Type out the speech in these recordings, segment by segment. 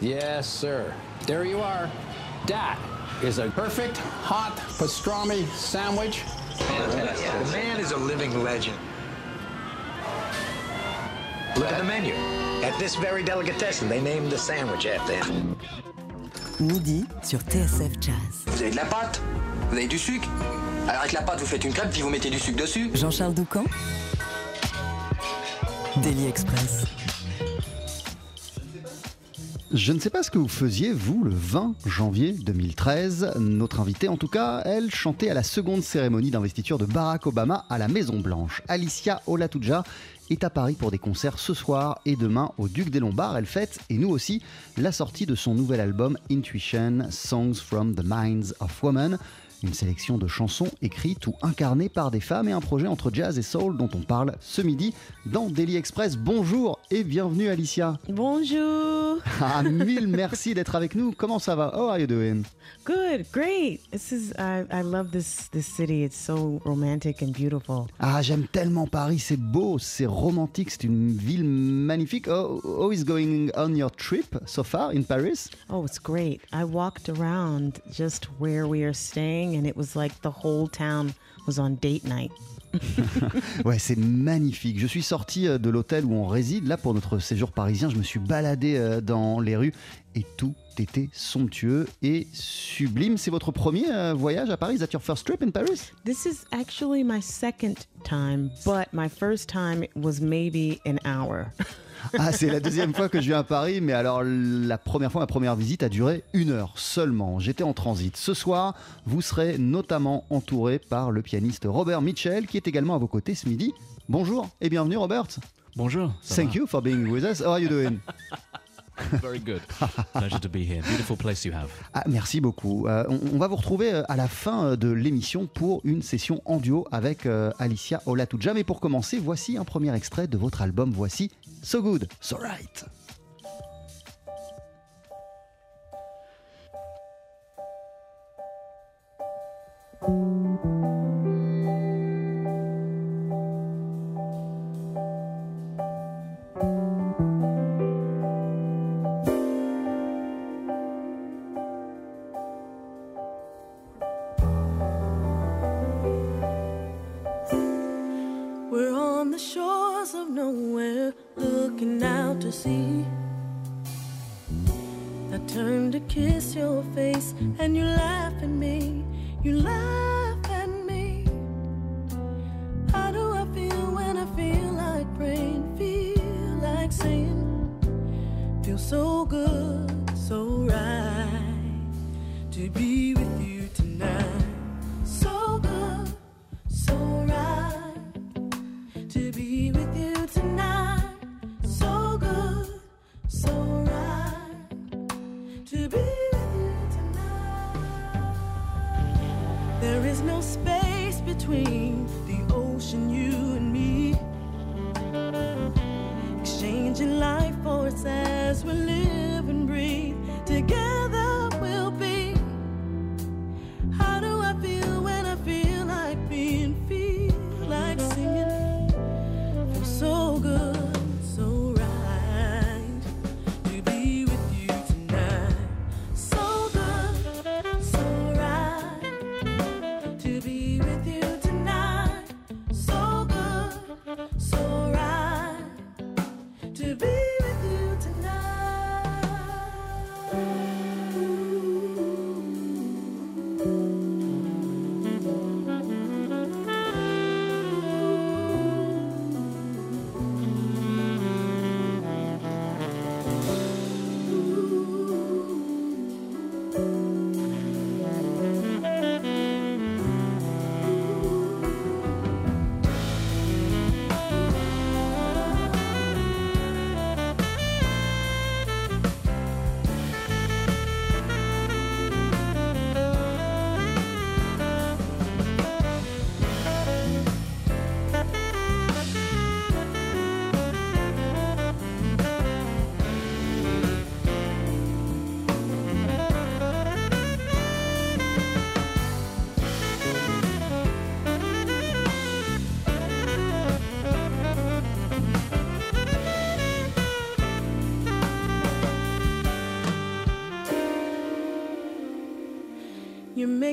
Yes, sir. There you are. That is a perfect hot pastrami sandwich. The man is a living legend. Look at the menu. At this very delicatessen, they named the sandwich after him. Midi sur TSF Jazz. Vous avez de la pâte? Vous avez du sucre? Alors avec la pâte, vous faites une crêpe, puis vous mettez du sucre dessus. Jean-Charles Doucan Daily Express. Je ne sais pas ce que vous faisiez, vous, le 20 janvier 2013. Notre invitée, en tout cas, elle chantait à la seconde cérémonie d'investiture de Barack Obama à la Maison-Blanche. Alicia Olatuja est à Paris pour des concerts ce soir et demain au Duc des Lombards. Elle fête, et nous aussi, la sortie de son nouvel album Intuition, Songs from the Minds of Women. Une sélection de chansons écrites ou incarnées par des femmes et un projet entre jazz et soul dont on parle ce midi dans Daily Express. Bonjour et bienvenue Alicia. Bonjour. Ah, mille merci d'être avec nous. Comment ça va? How are you doing? Good, great. This is I, I love this this city. It's so romantic and beautiful. Ah, j'aime tellement Paris. C'est beau, c'est romantique, c'est une ville magnifique. Oh, how is going on your trip so far in Paris? Oh, it's great. I walked around just where we are staying and it was like the whole town was on date night. Ouais, c'est magnifique. Je suis sorti euh, de l'hôtel où on réside. Là, pour notre séjour parisien, je me suis baladé euh, dans les rues et tout était somptueux et sublime. C'est votre premier euh, voyage à Paris? Is that your first trip in Paris? This is actually my second time, but my first time was maybe an hour. Ah, c'est la deuxième fois que je viens à Paris, mais alors la première fois, ma première visite a duré une heure seulement. J'étais en transit. Ce soir, vous serez notamment entouré par le pianiste Robert Mitchell, qui est également à vos côtés ce midi. Bonjour et bienvenue, Robert. Bonjour. Thank va? you for being with us. How are you doing? Very good. Pleasure to be here. Beautiful place you have. Ah, merci beaucoup. Euh, on, on va vous retrouver euh, à la fin euh, de l'émission pour une session en duo avec euh, Alicia Olatuja. Mais pour commencer, voici un premier extrait de votre album. Voici So Good, So Right. Like saying, feel so good, so right to be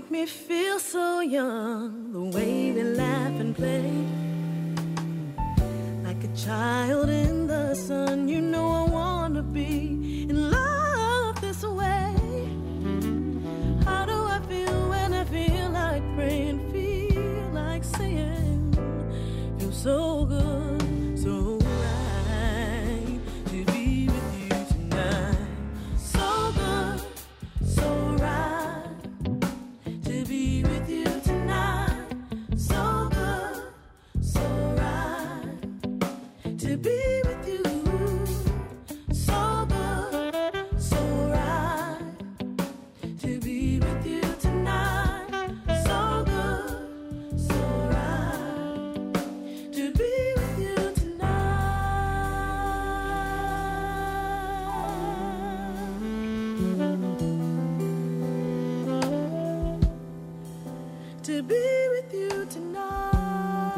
make me feel so young. To be with you tonight.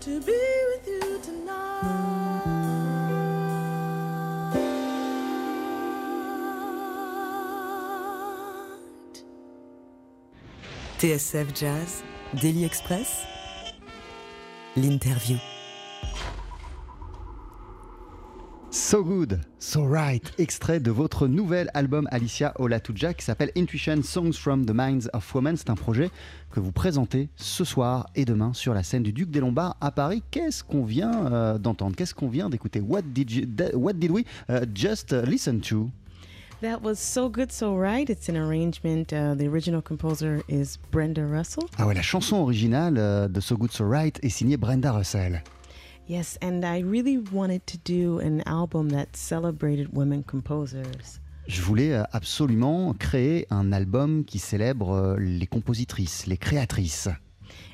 To be with you tonight. TSF Jazz, Daily Express, l'interview. So Good, So Right, extrait de votre nouvel album Alicia Olatuja qui s'appelle Intuition Songs from the Minds of Women. C'est un projet que vous présentez ce soir et demain sur la scène du Duc des Lombards à Paris. Qu'est-ce qu'on vient euh, d'entendre? Qu'est-ce qu'on vient d'écouter? What did, you- what did we uh, just listen to? That was so good, so right. It's an arrangement. Uh, the original composer is Brenda Russell. Ah ouais, la chanson originale euh, de So Good, So Right est signée Brenda Russell. Yes, and I really wanted to do an album that celebrated women composers. Je voulais euh, absolument créer un album qui célèbre euh, les compositrices, les créatrices.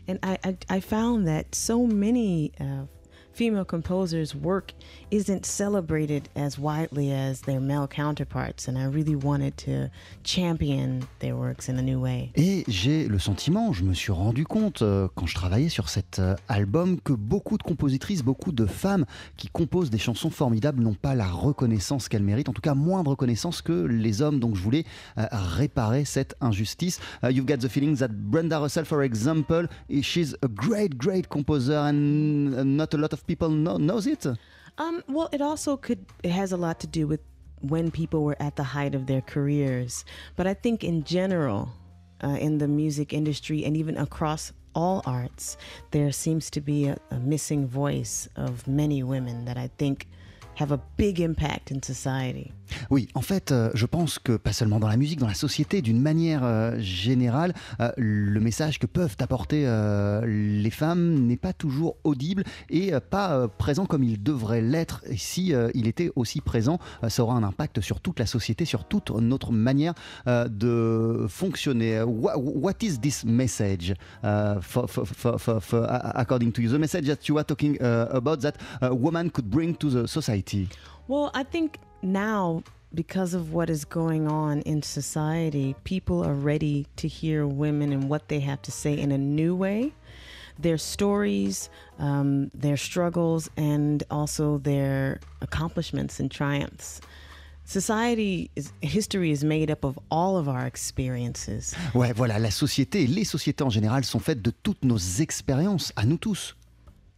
And I, I, I found that so many uh, female composers' work isn't celebrated as widely as their male counterparts, and I really wanted to champion their works in a new way. Et j'ai le sentiment, je me suis rendu compte euh, quand je travaillais sur cet euh, album que beaucoup de compositrices, beaucoup de femmes qui composent des chansons formidables n'ont pas la reconnaissance qu'elles méritent, en tout cas moins de reconnaissance que les hommes. Donc je voulais euh, réparer cette injustice. Uh, you've got the feeling that Brenda Russell, for example, she's a great, great composer and not a lot of people know, knows it. Um, well, it also could, it has a lot to do with when people were at the height of their careers. But I think in general, uh, in the music industry and even across all arts, there seems to be a, a missing voice of many women that I think have a big impact in society. Oui, en fait, euh, je pense que pas seulement dans la musique, dans la société, d'une manière euh, générale, euh, le message que peuvent apporter les femmes n'est pas toujours audible et pas présent comme il devrait l'être. Et si il était aussi présent, ça aura un impact sur toute la société, sur toute notre manière de fonctionner. What, what is this message, uh, for, for, according to you? The message that you are talking uh, about that a woman could bring to the society. Well, I think now, because of what is going on in society, people are ready to hear women and what they have to say in a new way. Their stories, um, their struggles, and also their accomplishments and triumphs. Society is history is made up of all of our experiences. Ouais, voilà, la société et les sociétés en général sont faites de toutes nos expériences, à nous tous.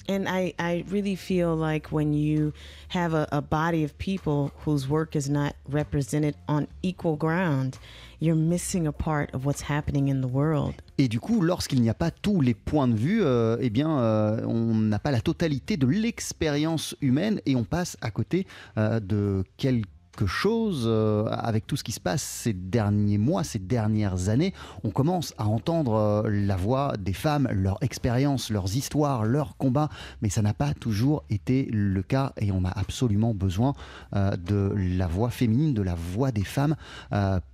And I, I really feel like when you have a, a body of people whose work is not represented on equal ground, you're missing a part of what's happening in the world. Et du coup, lorsqu'il n'y a pas tous les points de vue, euh, eh bien, euh, on n'a pas la totalité de l'expérience humaine et on passe à côté euh, de quelque chose euh, avec tout ce qui se passe ces derniers mois, ces dernières années. On commence à entendre euh, la voix des femmes, leur expérience, leurs histoires, leurs combats, mais ça n'a pas toujours été le cas et on a absolument besoin euh, de la voix féminine, de la voix des femmes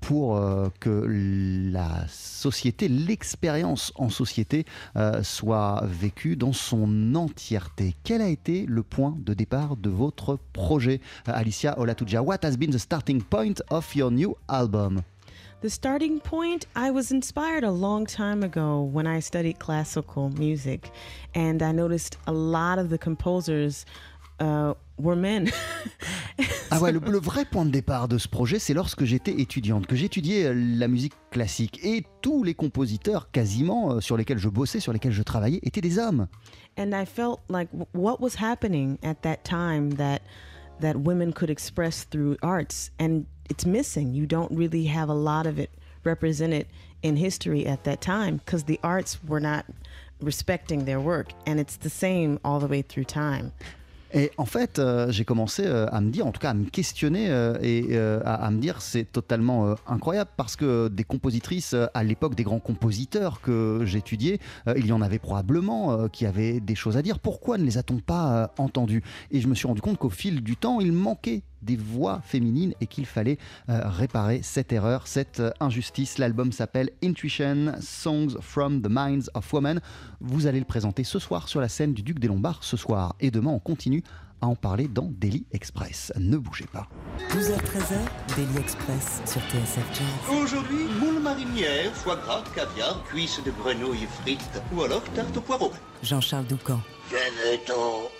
pour que la société, l'expérience en société soit vécue dans son entièreté. Quel a été le point de départ de votre projet, Alicia Olatuja What has been the starting point of your new album The starting point, I was inspired a long time ago when I studied classical music, and I noticed a lot of the composers uh, were men. Ah ouais, le, le vrai point de départ de ce projet, c'est lorsque j'étais étudiante, que j'étudiais euh, la musique classique. Et tous les compositeurs, quasiment, euh, sur lesquels je bossais, sur lesquels je travaillais, étaient des hommes. and I felt like what was happening at that time that that women could express through arts, and it's missing. You don't really have a lot of it represented in history at that time because the arts were not respecting their work, and it's the same all the way through time. Et en fait, euh, j'ai commencé euh, à me dire, en tout cas à me questionner euh, et à, à me dire c'est totalement incroyable parce que des compositrices à l'époque, des grands compositeurs que j'étudiais, il y en avait probablement qui avaient des choses à dire. Pourquoi ne les a-t-on pas entendues? Et je me suis rendu compte qu'au fil du temps, il manquait des voix féminines et qu'il fallait euh, réparer cette erreur, cette euh, injustice. L'album s'appelle Intuition, Songs from the Minds of Women. Vous allez le présenter ce soir sur la scène du Duc des Lombards ce soir. Et demain, on continue à en parler dans Daily Express. Ne bougez pas. 12h-13h, Daily Express sur TSF Jazz. Aujourd'hui, moule marinière, foie gras, caviar, cuisses de grenouille frites ou alors tarte au poireau. Jean-Charles Doucan. Venez-t'en. I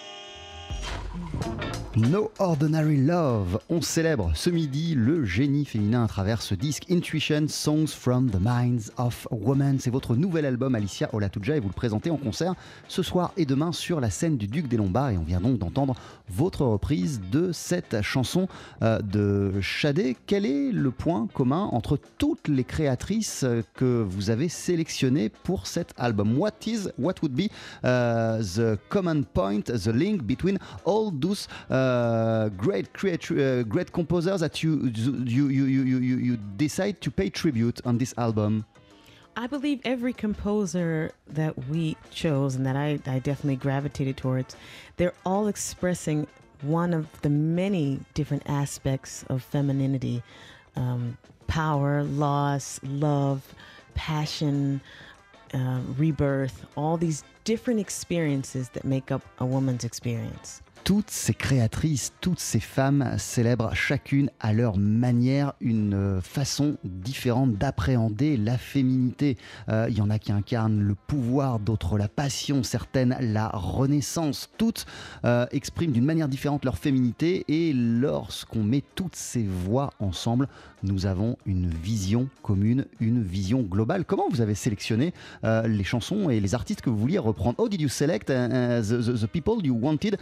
No Ordinary Love. On célèbre ce midi le génie féminin à travers ce disque Intuition Songs from the Minds of Women. C'est votre nouvel album Alicia Olatuja et vous le présentez en concert ce soir et demain sur la scène du Duc des Lombards. Et on vient donc d'entendre votre reprise de cette chanson euh, de Shadé. Quel est le point commun entre toutes les créatrices euh, que vous avez sélectionnées pour cet album? What is, what would be uh, the common point, the link between all those uh, great creat- uh, great composers that you you, you, you, you you you decide to pay tribute on this album? I believe every composer that we chose and that I, I definitely gravitated towards, they're all expressing one of the many different aspects of femininity um, power, loss, love, passion, uh, rebirth, all these different experiences that make up a woman's experience. Toutes ces créatrices, toutes ces femmes célèbrent chacune à leur manière une euh, façon différente d'appréhender la féminité. Euh, Il y en a qui incarnent le pouvoir, d'autres la passion, certaines la renaissance. Toutes euh, expriment d'une manière différente leur féminité et lorsqu'on met toutes ces voix ensemble, nous avons une vision commune, une vision globale. Comment vous avez sélectionné les chansons et les artistes que vous vouliez reprendre? How did you select the, people you wanted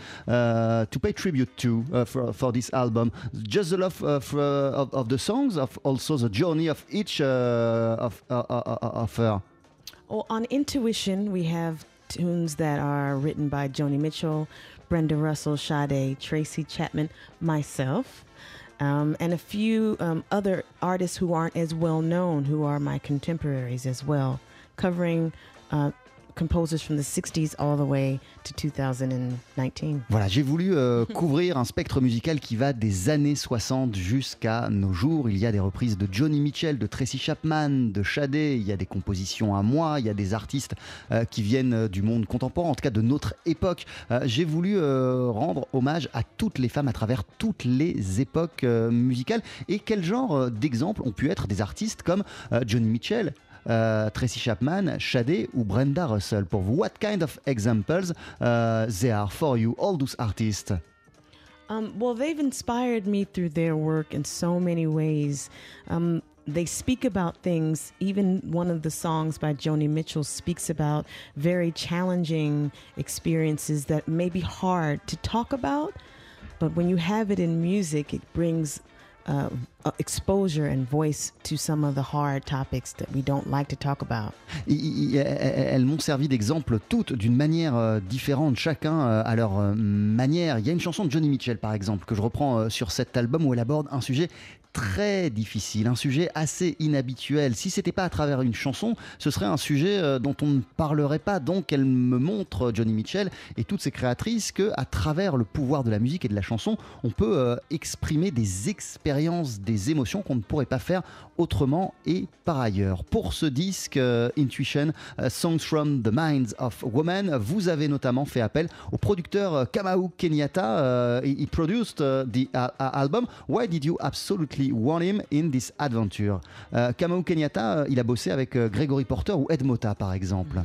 to pay tribute to uh, for, for this album? Just the love of, uh, of, of the songs, of also the journey of each uh, of, uh, uh, uh, of her? Well, on Intuition, we have tunes that are written by Joni Mitchell, Brenda Russell, Sade, Tracy Chapman, myself, um, and a few um, other artists who aren't as well known, who are my contemporaries as well, covering uh, composers from the 60s all the way to 2019. Voilà, j'ai voulu euh, couvrir un spectre musical qui va des années 60 jusqu'à nos jours. Il y a des reprises de Johnny Mitchell, de Tracy Chapman, de Shadé, il y a des compositions à moi, il y a des artistes euh, qui viennent euh, du monde contemporain, en tout cas de notre époque. J'ai voulu rendre hommage à toutes les femmes à travers toutes les époques musicales. Et quel genre d'exemples ont pu être des artistes comme Johnny Mitchell euh, Tracy Chapman, Shadé ou Brenda Russell pour vous. What kind of examples uh, they are for you, all those artists? Um, well, they've inspired me through their work in so many ways. Um, they speak about things, even one of the songs by Joni Mitchell speaks about very challenging experiences that may be hard to talk about, but when you have it in music, it brings uh, uh, exposure and voice to some of the hard topics that we don't like to talk about. Elles m'ont servi d'exemple toutes d'une manière euh, différente, chacun euh, à leur euh, manière. Il y a une chanson de Johnny Mitchell par exemple que je reprends sur cet album où elle aborde un sujet très difficile, un sujet assez inhabituel. Si c'était pas à travers une chanson, ce serait un sujet euh, dont on ne parlerait pas. Donc elle me montre Johnny Mitchell et toutes ses créatrices que à travers le pouvoir de la musique et de la chanson, on peut euh, exprimer des expériences, des émotions qu'on ne pourrait pas faire autrement et par ailleurs. Pour ce disque euh, Intuition euh, Songs from the Minds of Women, vous avez notamment fait appel au producteur euh, Kamau Kenyatta. Euh, he produced the album. Why did you absolutely want him in this adventure? Euh, Kamau Kenyatta, euh, il a bossé avec euh, Gregory Porter ou Ed Mota par exemple.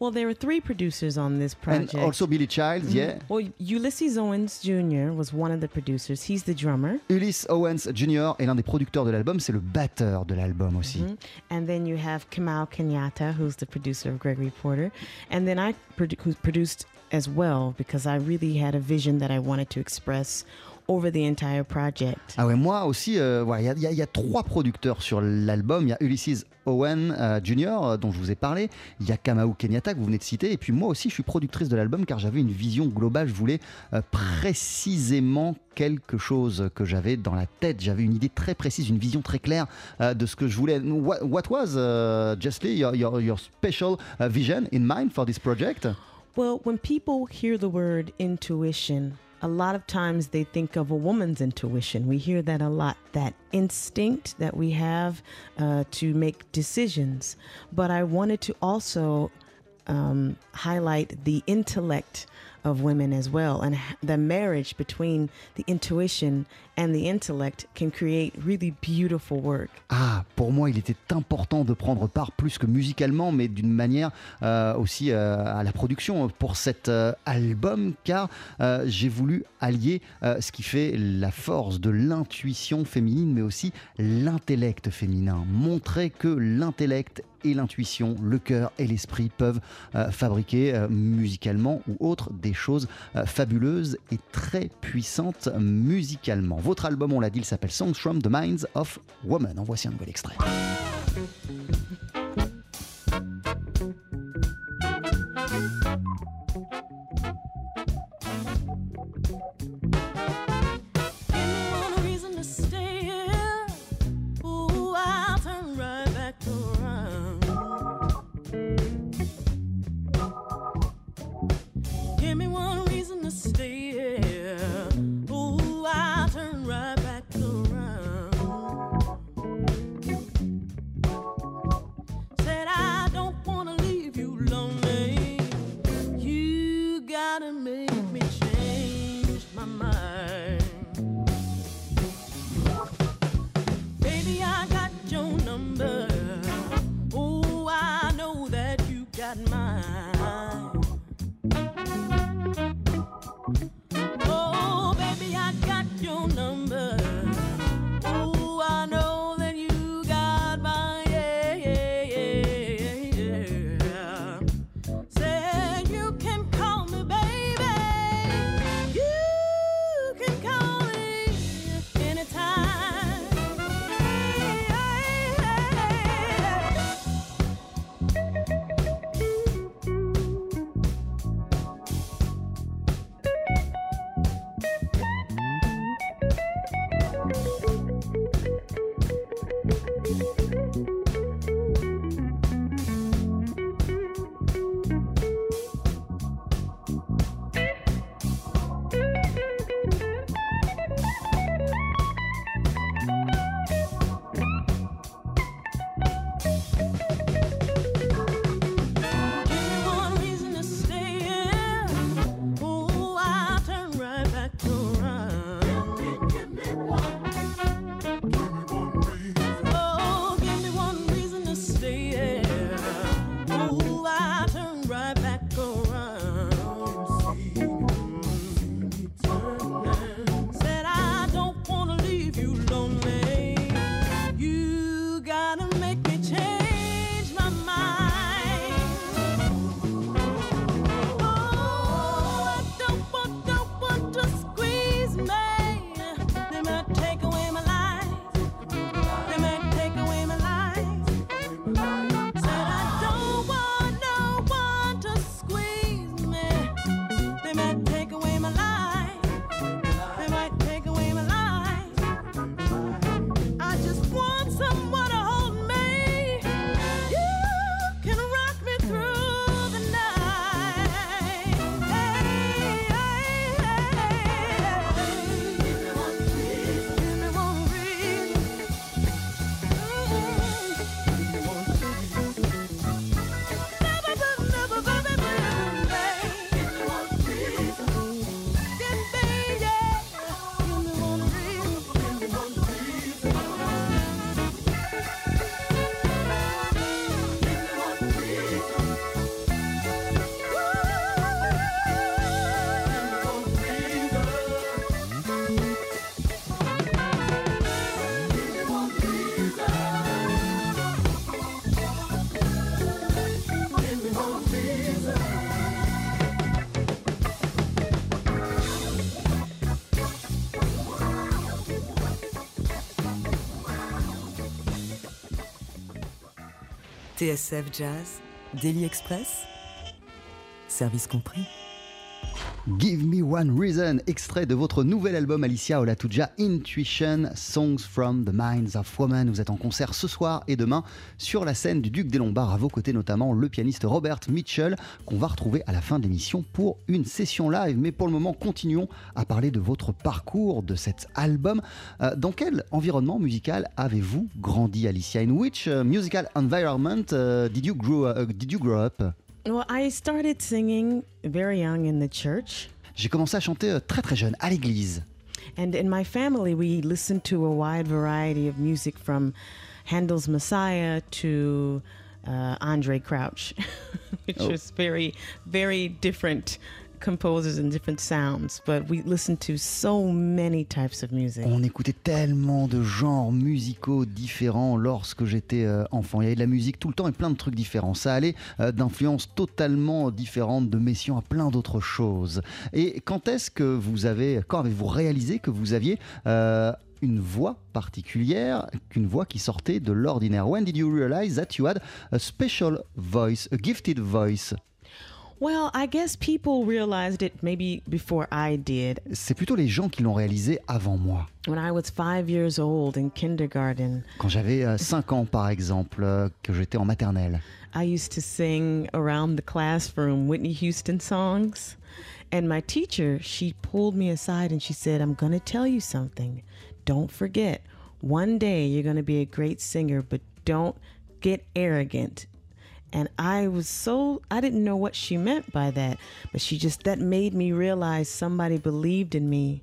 Well, there were three producers on this project. And also Billy Childs, yeah. Well, Ulysses Owens Jr. was one of the producers. He's the drummer. Ulysse Owens Jr. est l'un des producteurs de l'album, c'est le batteur de l'album aussi. Mhm. And then you have Kamal Kenyatta, who's the producer of Gregory Porter. And then I produ- who produced as well because I really had a vision that I wanted to express over the entire project. Ah ouais, moi aussi, euh, il y a- y, y trois producteurs sur l'album. Il y a Ulysses Owen euh, Jr., euh, dont je vous ai parlé. Il y a Kamau Kenyatta, que vous venez de citer. Et puis moi aussi, je suis productrice de l'album car j'avais une vision globale. Je voulais euh, précisément quelque chose que j'avais dans la tête. J'avais une idée très précise, une vision très claire de ce que je voulais. What, what was, uh, Justly, your, your, your special uh, vision in mind for this project? Well, when people hear the word intuition, a lot of times they think of a woman's intuition. We hear that a lot, that instinct that we have uh, to make decisions. But I wanted to also um, highlight the intellect of women as well. And the marriage between the intuition and the intellect can create really beautiful work. Ah, pour moi, il était important de prendre part plus que musicalement, mais d'une manière euh, aussi euh, à la production pour cet euh, album, car j'ai voulu allier ce qui fait la force de l'intuition féminine, mais aussi l'intellect féminin. Montrer que l'intellect et l'intuition, le cœur et l'esprit peuvent fabriquer musicalement ou autre des choses fabuleuses et très puissantes musicalement. Votre album, on l'a dit, il s'appelle Songs from the Minds of Women. En voici un nouvel extrait. TSF Jazz, Daily Express, service compris. Give Me One Reason, extrait de votre nouvel album Alicia Olatuja Intuition, Songs from the Minds of Women. Vous êtes en concert ce soir et demain sur la scène du Duc des Lombards, à vos côtés notamment le pianiste Robert Mitchell, qu'on va retrouver à la fin de l'émission pour une session live. Mais pour le moment, continuons à parler de votre parcours, de cet album. Euh, dans quel environnement musical avez-vous grandi, Alicia? In which uh, musical environment uh, did, you grow, did you grow up? Well, I started singing very young in the church. J'ai commencé à chanter euh, très très jeune, à l'église. And in my family, we listened to a wide variety of music from Handel's Messiah to uh, Andre Crouch, which Oh. was very, very different composers and different sounds. But we listened to so many types of music. On écoutait tellement de genres musicaux différents lorsque j'étais euh, enfant. Il y avait de la musique tout le temps et plein de trucs différents. Ça allait euh, d'influences totalement différentes de Messiaen à plein d'autres choses. Et quand est-ce que vous avez, quand avez-vous réalisé que vous aviez euh, une voix particulière, qu'une voix qui sortait de l'ordinaire? When did you realize that you had a special voice, a gifted voice? Well, I guess people realized it maybe before I did. C'est plutôt les gens qui l'ont réalisé avant moi. When I was five years old in kindergarten, Quand j'avais euh, 5 ans par exemple, euh, que j'étais en maternelle. I used to sing around the classroom Whitney Houston songs. And my teacher, she pulled me aside and she said, I'm going to tell you something. Don't forget, one day you're going to be a great singer, but don't get arrogant. And I was so, I didn't know what she meant by that. But she just, that made me realize somebody believed in me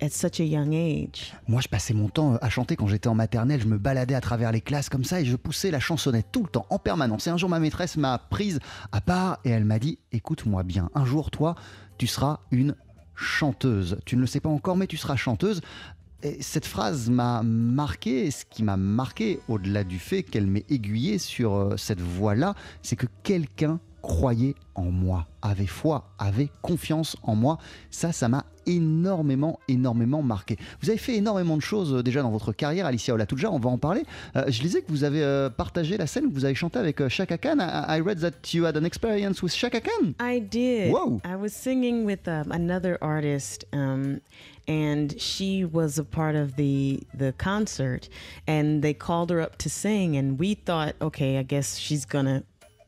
at such a young age. Moi, je passais mon temps à chanter quand j'étais en maternelle. Je me baladais à travers les classes comme ça et je poussais la chansonnette tout le temps, en permanence. Et un jour, ma maîtresse m'a prise à part et elle m'a dit Écoute-moi bien, un jour, toi, tu seras une chanteuse. Tu ne le sais pas encore, mais tu seras chanteuse. Et cette phrase m'a marqué. Ce qui m'a marqué, au-delà du fait qu'elle m'ait aiguillé sur euh, cette voie-là, c'est que quelqu'un croyait en moi, avait foi, avait confiance en moi. Ça, ça m'a énormément, énormément marqué. Vous avez fait énormément de choses euh, déjà dans votre carrière, Alicia Olatuja, on va en parler. Euh, je lisais que vous avez euh, partagé la scène, que vous avez chanté avec euh, Chaka Khan. I, I read that you had an experience with Chaka Khan. I did. Whoa. I was singing with um, another artist, um, and she was a part of the the concert, and they called her up to sing, and we thought, okay, I guess she's gonna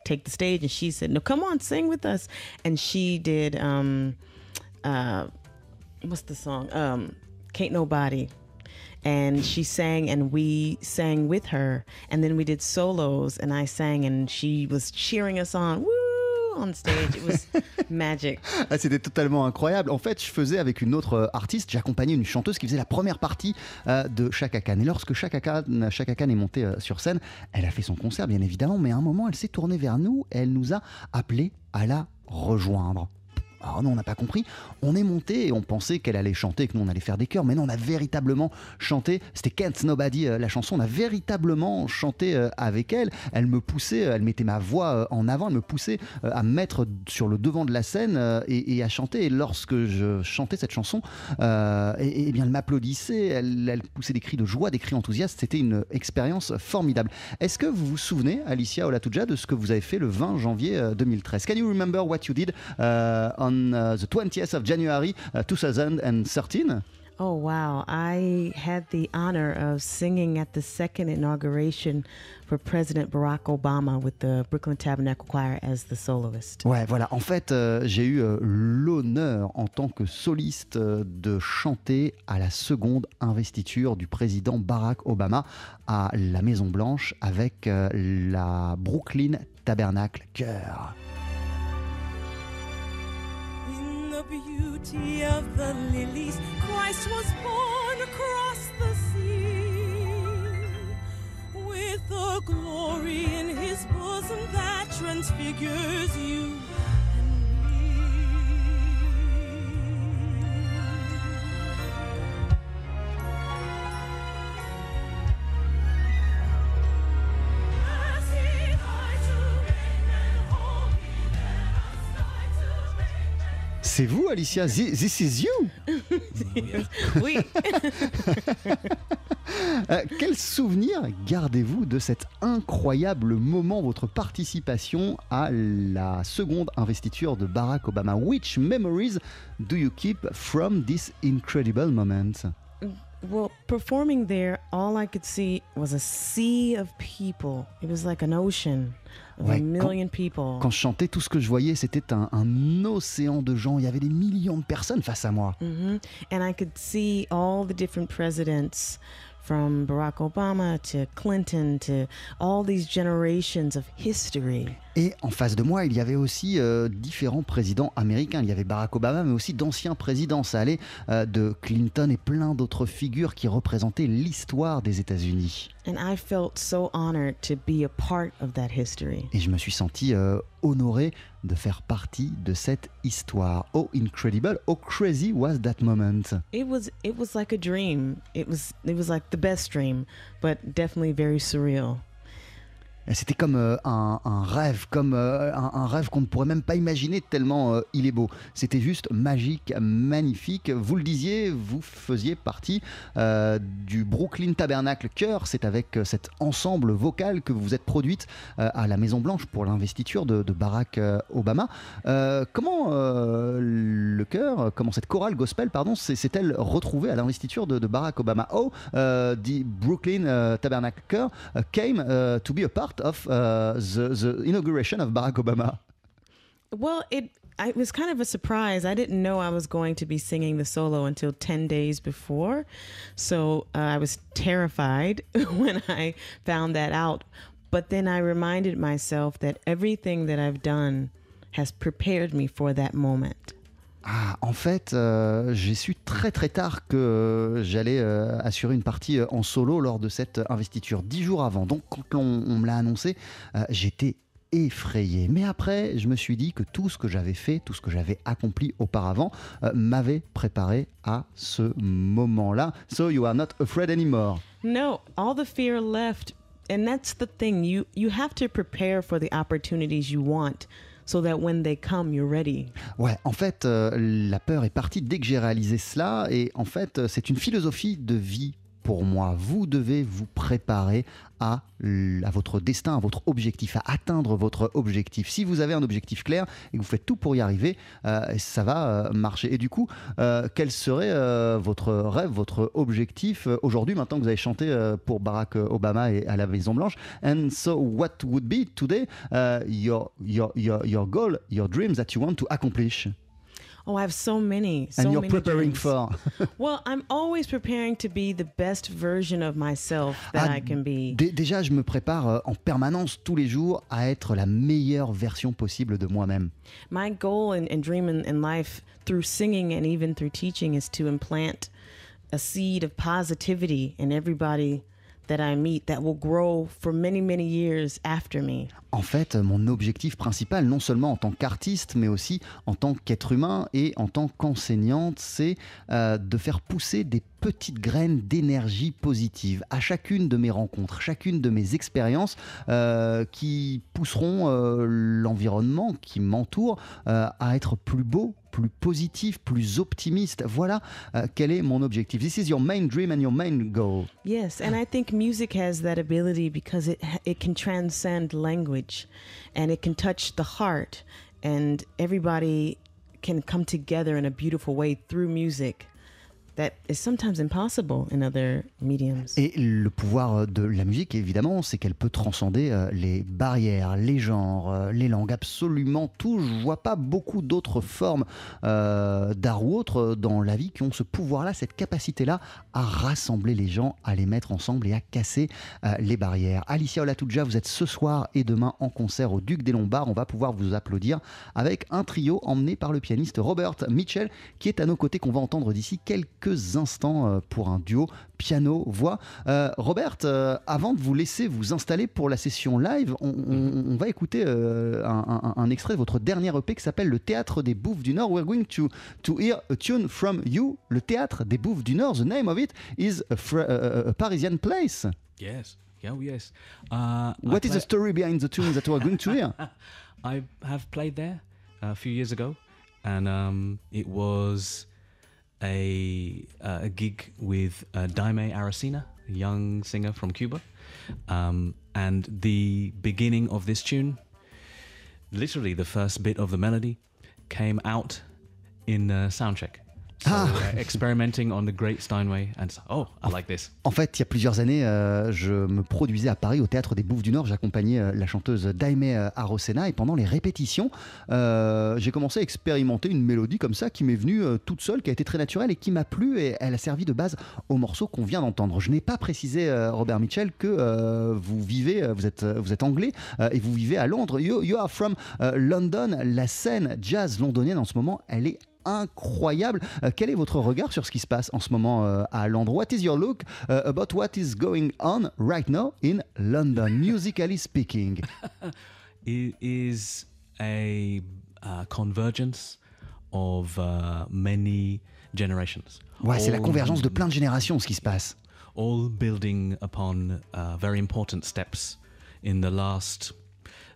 take the stage, and she said, no, come on, sing with us, and she did. Um, uh, what's the song? Um, Can't Nobody. And she sang, and we sang with her. And then we did solos, and I sang, and she was cheering us on. Woo! On stage. It was magic. Ah, C'était totalement incroyable. En fait, je faisais avec une autre euh, artiste, j'accompagnais une chanteuse qui faisait la première partie euh, de Chaka Khan. Et lorsque Chaka Khan, Chaka Khan est montée euh, sur scène, elle a fait son concert, bien évidemment, mais à un moment, elle s'est tournée vers nous et elle nous a appelés à la rejoindre. Alors non, on n'a pas compris. On est monté et on pensait qu'elle allait chanter, que nous on allait faire des chœurs, mais non, on a véritablement chanté. C'était Can't Nobody euh, la chanson. On a véritablement chanté euh, avec elle. Elle me poussait, euh, elle mettait ma voix en avant, elle me poussait à me mettre sur le devant de la scène et, à chanter. Et lorsque je chantais cette chanson, et, et bien elle m'applaudissait, elle, poussait des cris de joie, des cris enthousiastes. C'était une expérience formidable. Est-ce que vous vous souvenez, Alicia Olatuja, de ce que vous avez fait le 20 janvier euh, 2013 Can you remember what you did on uh, the 20th of January uh, 2013 Oh, wow. I had the honor of singing at the second inauguration for President Barack Obama with the Brooklyn Tabernacle Choir as the soloist. Ouais, voilà. En fait, euh, j'ai eu euh, l'honneur en tant que soliste euh, de chanter à la seconde investiture du président Barack Obama à la Maison Blanche avec euh, la Brooklyn Tabernacle Chœur. Beauty of the lilies, Christ was born across the sea. With a glory in his bosom that transfigures you C'est vous, Alicia? Thi- This is you? Oui. Euh, Quel souvenir gardez-vous de cet incroyable moment, votre participation à la seconde investiture de Barack Obama? Which memories do you keep from this incredible moment? Well, performing there, all I could see was a sea of people. It was like an ocean of Ouais, a quand- million people. Quand je chantais, tout ce que je voyais, c'était un, un océan de gens. Il y avait des millions de personnes face à moi. hmm And I could see all the different presidents from Barack Obama to Clinton to all these generations of history. Et en face de moi, il y avait aussi euh, différents présidents américains. Il y avait Barack Obama, mais aussi d'anciens présidents. Ça allait euh, de Clinton et plein d'autres figures qui représentaient l'histoire des États-Unis. And I felt so honored to be a part of that history. Et je me suis senti euh, honoré de faire partie de cette histoire. Oh incredible, oh crazy was that moment. It was it was like a dream. It was it was like the best dream, but definitely very surreal. C'était comme euh, un, rêve, comme euh, un, rêve qu'on ne pourrait même pas imaginer tellement euh, il est beau. C'était juste magique, magnifique. Vous le disiez, vous faisiez partie du Brooklyn Tabernacle Chœur. C'est avec cet ensemble vocal que vous êtes produite à la Maison Blanche pour l'investiture de, Barack Obama. Comment le chœur, comment cette chorale gospel, pardon, s'est- s'est-elle retrouvée à l'investiture de, Barack Obama? Oh, the Brooklyn Tabernacle uh, came to be a part of uh, the, the inauguration of Barack Obama. Well, it I, it was kind of a surprise. I didn't know I was going to be singing the solo until 10 days before. So uh, I was terrified when I found that out. But then I reminded myself that everything that I've done has prepared me for that moment. Ah, en fait, euh, j'ai su très très tard que euh, j'allais euh, assurer une partie en solo lors de cette investiture, dix jours avant. Donc, quand on, on me l'a annoncé, j'étais effrayé. Mais après, je me suis dit que tout ce que j'avais fait, tout ce que j'avais accompli auparavant, m'avait préparé à ce moment-là. So you are not afraid anymore. No, all the fear left. And that's the thing. You you have to prepare for the opportunities you want so that when they come you're ready. Ouais, en fait, euh, la peur est partie dès que j'ai réalisé cela. Et en fait, euh, c'est une philosophie de vie pour moi. Vous devez vous préparer à, votre destin, à votre objectif, à atteindre votre objectif. Si vous avez un objectif clair et que vous faites tout pour y arriver, euh, ça va euh, marcher. Et du coup, euh, quel serait votre rêve, votre objectif aujourd'hui, maintenant que vous avez chanté pour Barack Obama et à la Maison Blanche And so, what would be today your, your, your, your goal, your dreams that you want to accomplish? Oh, I have so many. So and you're many preparing dreams. for. Well, I'm always preparing to be the best version of myself that Ah, I can be. Dé- Déjà, je me prépare euh, en permanence tous les jours à être la meilleure version possible de moi-même. My goal and, and dream in, in life through singing and even through teaching is to implant a seed of positivity in everybody that I meet that will grow for many, many years after me. En fait, mon objectif principal, non seulement en tant qu'artiste, mais aussi en tant qu'être humain et en tant qu'enseignante, c'est euh, de faire pousser des petites graines d'énergie positive à chacune de mes rencontres, chacune de mes expériences euh, qui pousseront euh, l'environnement qui m'entoure à être plus beau, plus positif, plus optimiste. Voilà euh, quel est mon objectif. This is your main dream and your main goal. Yes, and I think music has that ability because it it can transcend language, and it can touch the heart, and everybody can come together in a beautiful way through music. That is sometimes impossible in other mediums. Et le pouvoir de la musique, évidemment, c'est qu'elle peut transcender euh, les barrières, les genres, euh, les langues, absolument tout. Je vois pas beaucoup d'autres formes euh, d'art ou autres dans la vie qui ont ce pouvoir-là, cette capacité-là à rassembler les gens, à les mettre ensemble et à casser les barrières. Alicia Olatuja, vous êtes ce soir et demain en concert au Duc des Lombards. On va pouvoir vous applaudir avec un trio emmené par le pianiste Robert Mitchell, qui est à nos côtés, qu'on va entendre d'ici quelques instants euh, pour un duo piano-voix. Euh, Robert, euh, avant de vous laisser vous installer pour la session live, on, on- on va écouter euh, un, un- un extrait de votre dernier EP qui s'appelle Le Théâtre des Bouffes du Nord. We're going to, to hear a tune from you, Le Théâtre des Bouffes du Nord. The name of it is a, a- a- Parisian place. Yes. Yeah, oh, yes. Uh, I What is the story behind the tune that we're going to hear? I have played there a few years ago, and um, it was a uh, a gig with uh, Daime Aracena, a young singer from Cuba, um, and the beginning of this tune, literally the first bit of the melody, came out in uh, soundcheck. So, Ah. uh, experimenting on the great Steinway, and oh, I like this. En fait, il y a plusieurs années, euh, je me produisais à Paris au Théâtre des Bouffes du Nord. J'accompagnais euh, la chanteuse Daime euh, Arosena et pendant les répétitions, euh, j'ai commencé à expérimenter une mélodie comme ça qui m'est venue toute seule, qui a été très naturelle et qui m'a plu et elle a servi de base au morceau qu'on vient d'entendre. Je n'ai pas précisé, Robert Mitchell, que vous vivez, vous êtes, vous êtes anglais et vous vivez à Londres. You, you are from London. La scène jazz londonienne en ce moment, elle est incroyable. Euh, quel est votre regard sur ce qui se passe en ce moment euh, à Londres What is your look uh, about what is going on right now in London, musically speaking? It is a uh, convergence of uh, many generations. Ouais, c'est la convergence de plein de générations ce qui se passe. all building upon uh, very important steps in the last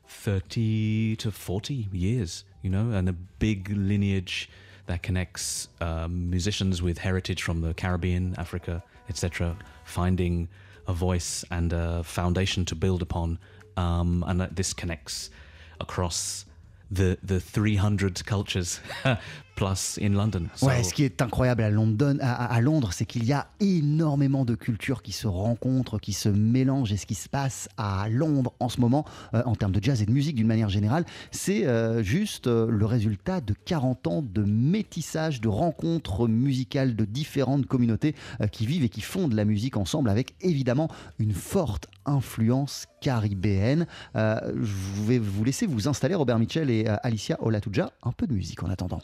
30 to 40 years, you know, and a big lineage that connects um, musicians with heritage from the Caribbean, Africa, etc., finding a voice and a foundation to build upon. Um, and this connects across the, the 300 cultures plus in London. Ouais, ce qui est incroyable à, Londres, c'est qu'il y a énormément de cultures qui se rencontrent, qui se mélangent. Et ce qui se passe à Londres en ce moment, euh, en termes de jazz et de musique d'une manière générale, c'est euh, juste euh, le résultat de 40 ans de métissage, de rencontres musicales de différentes communautés qui vivent et qui font de la musique ensemble, avec évidemment une forte influence caribéenne. Je vais vous laisser vous installer, Robert Mitchell et Alicia Olatuja, un peu de musique en attendant.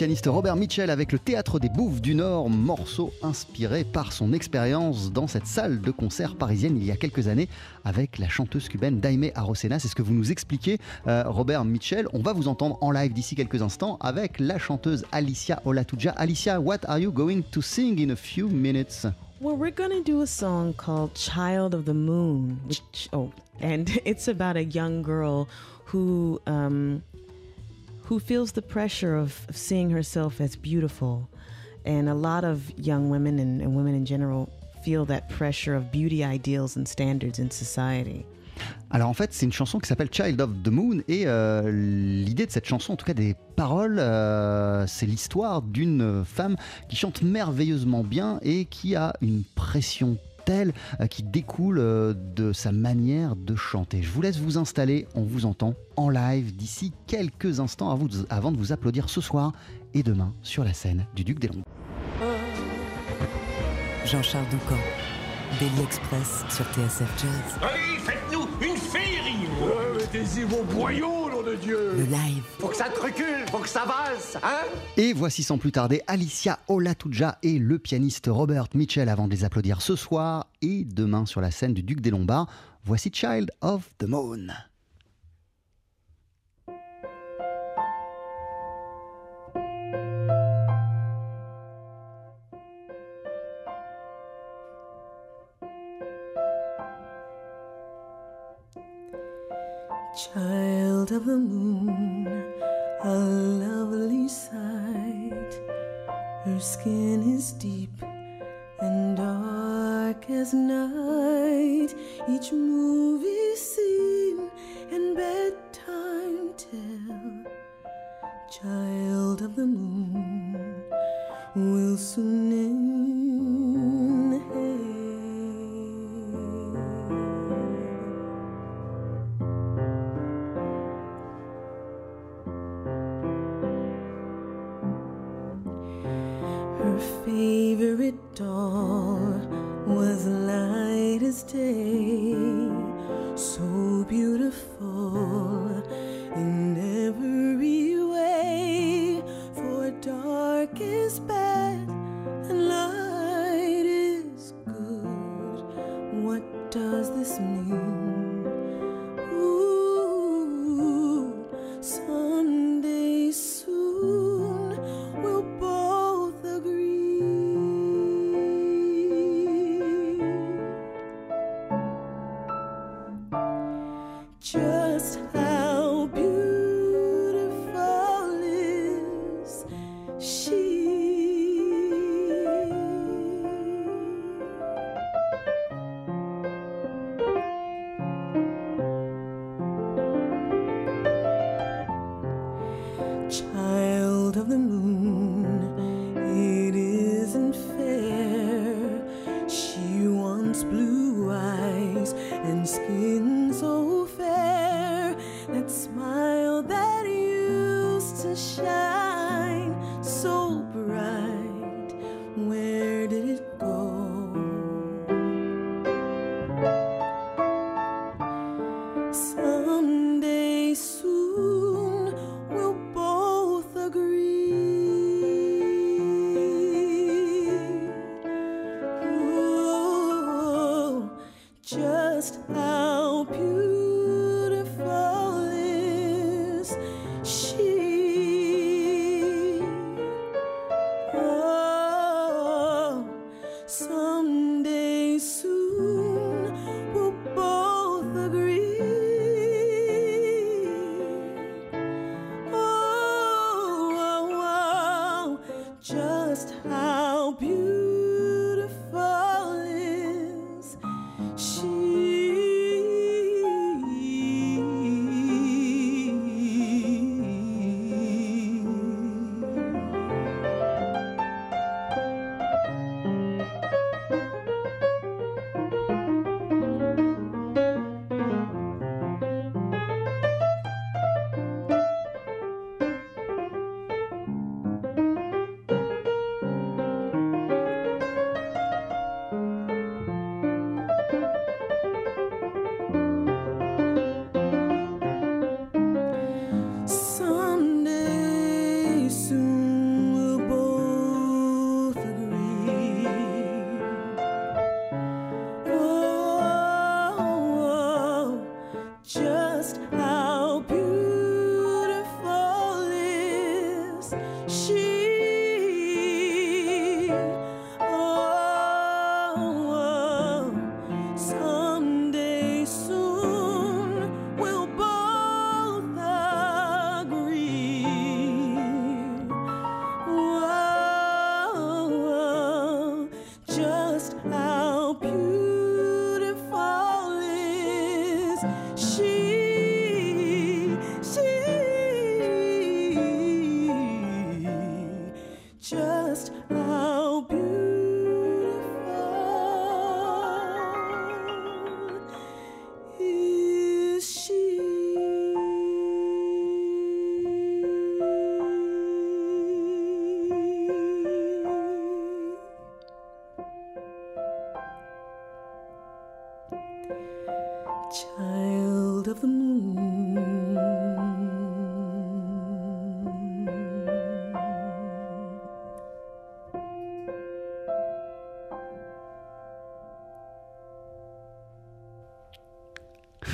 Pianiste Robert Mitchell avec le Théâtre des Bouffes du Nord, morceau inspiré par son expérience dans cette salle de concert parisienne il y a quelques années avec la chanteuse cubaine Daime Arosena. C'est ce que vous nous expliquez, euh, Robert Mitchell. On va vous entendre en live d'ici quelques instants avec la chanteuse Alicia Olatuja. Alicia, what are you going to sing in a few minutes? Well, we're going to do a song called Child of the Moon, which, oh, and it's about a young girl who, um, who feels the pressure of, of seeing herself as beautiful. And a lot of young women and, and women in general feel that pressure of beauty ideals and standards in society. Alors en fait, c'est une chanson qui s'appelle Child of the Moon et euh, l'idée de cette chanson, en tout cas des paroles, euh, c'est l'histoire d'une femme qui chante merveilleusement bien et qui a une pression telle euh, qui découle euh, de sa manière de chanter. Je vous laisse vous installer, on vous entend en live d'ici quelques instants avant de vous- avant de vous applaudir ce soir et demain sur la scène du Duc des Lombards. Jean-Charles Doucan, Daily Express sur TSF Jazz. Allez, faites-nous une féerie Mettez-y vos boyaux, nom de Dieu Le live. Faut que ça te recule, faut que ça valse, hein? Et voici sans plus tarder Alicia Olatuja et le pianiste Robert Mitchell avant de les applaudir ce soir et demain sur la scène du Duc des Lombards. Voici Child of the Moon. Of the moon, a lovely sight. Her skin is deep and dark as night. Each movie scene and bedtime tell. Child of the moon will soon inhale. How beautiful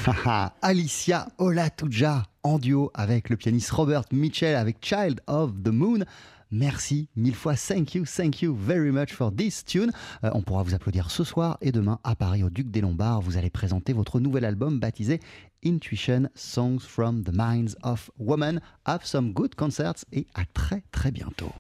Alicia Olatuja en duo avec le pianiste Robert Mitchell avec Child of the Moon. Merci mille fois, thank you, thank you very much for this tune. Euh, on pourra vous applaudir ce soir et demain à Paris au Duc des Lombards. Vous allez présenter votre nouvel album baptisé Intuition Songs from the Minds of Women. Have some good concerts et à très très bientôt.